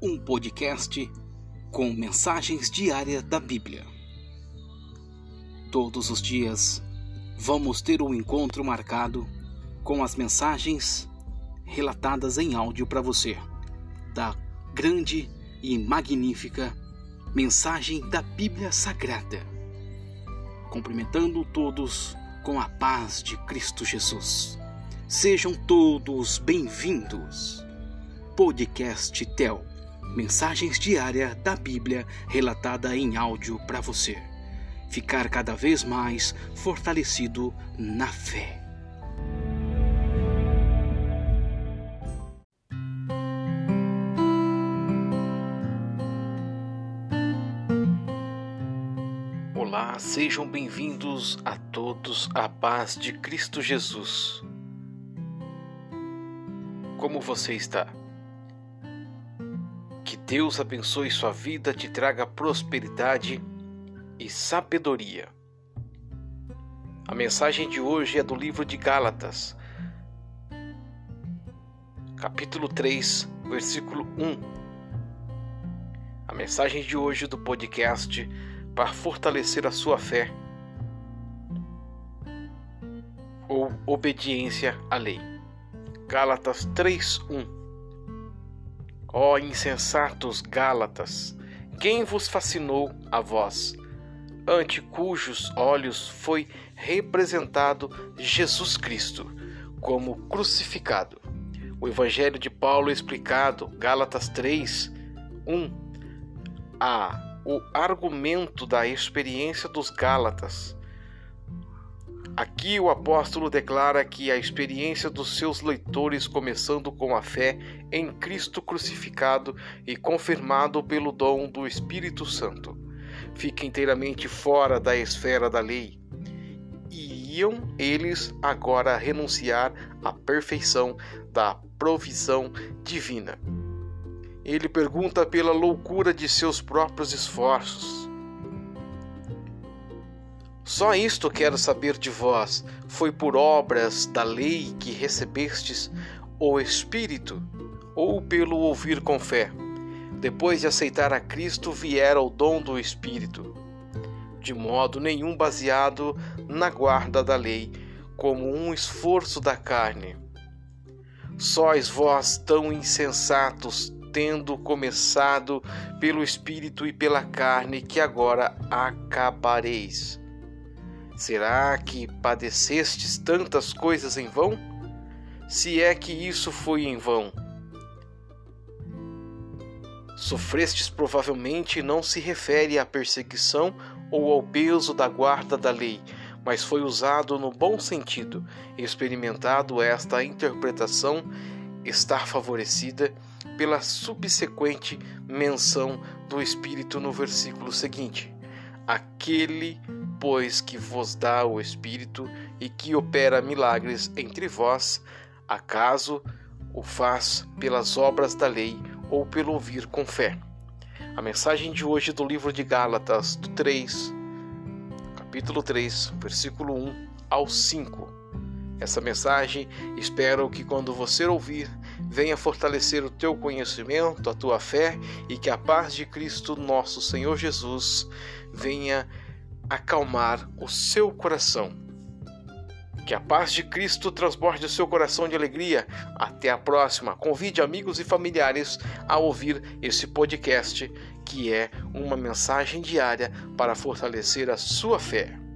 um podcast com mensagens diárias da Bíblia. Todos os dias vamos ter um encontro marcado com as mensagens relatadas em áudio para você, da grande e magnífica mensagem da Bíblia Sagrada. Cumprimentando todos com a paz de Cristo Jesus. Sejam todos bem-vindos. Podcast Tel. Mensagens diárias da Bíblia relatada em áudio para você. Ficar cada vez mais fortalecido na fé. Olá, sejam bem-vindos a todos à paz de Cristo Jesus. Como você está? Deus abençoe sua vida, te traga prosperidade e sabedoria. A mensagem de hoje é do livro de Gálatas, capítulo 3, versículo 1. A mensagem de hoje do podcast para fortalecer a sua fé ou obediência à lei. Gálatas 3:1 Ó oh, insensatos Gálatas, quem vos fascinou a vós, ante cujos olhos foi representado Jesus Cristo como crucificado? O Evangelho de Paulo explicado, Gálatas 3, 1 a o argumento da experiência dos Gálatas. Aqui o apóstolo declara que a experiência dos seus leitores, começando com a fé em Cristo crucificado e confirmado pelo dom do Espírito Santo, fica inteiramente fora da esfera da lei. E iam eles agora renunciar à perfeição da provisão divina. Ele pergunta pela loucura de seus próprios esforços. Só isto quero saber de vós: foi por obras da lei que recebestes o Espírito, ou pelo ouvir com fé? Depois de aceitar a Cristo, viera o dom do Espírito, de modo nenhum baseado na guarda da lei, como um esforço da carne. Sois vós tão insensatos, tendo começado pelo Espírito e pela carne, que agora acabareis. Será que padecestes tantas coisas em vão? Se é que isso foi em vão. Sofrestes provavelmente não se refere à perseguição ou ao peso da guarda da lei, mas foi usado no bom sentido, experimentado esta interpretação estar favorecida pela subsequente menção do Espírito no versículo seguinte: Aquele, pois, que vos dá o Espírito e que opera milagres entre vós, acaso o faz pelas obras da lei ou pelo ouvir com fé? A mensagem de hoje do livro de Gálatas, do 3, capítulo 3, versículo 1 ao 5 essa mensagem. Espero que quando você ouvir, venha fortalecer o teu conhecimento, a tua fé e que a paz de Cristo, nosso Senhor Jesus, venha acalmar o seu coração. Que a paz de Cristo transborde o seu coração de alegria. Até a próxima. Convide amigos e familiares a ouvir esse podcast, que é uma mensagem diária para fortalecer a sua fé.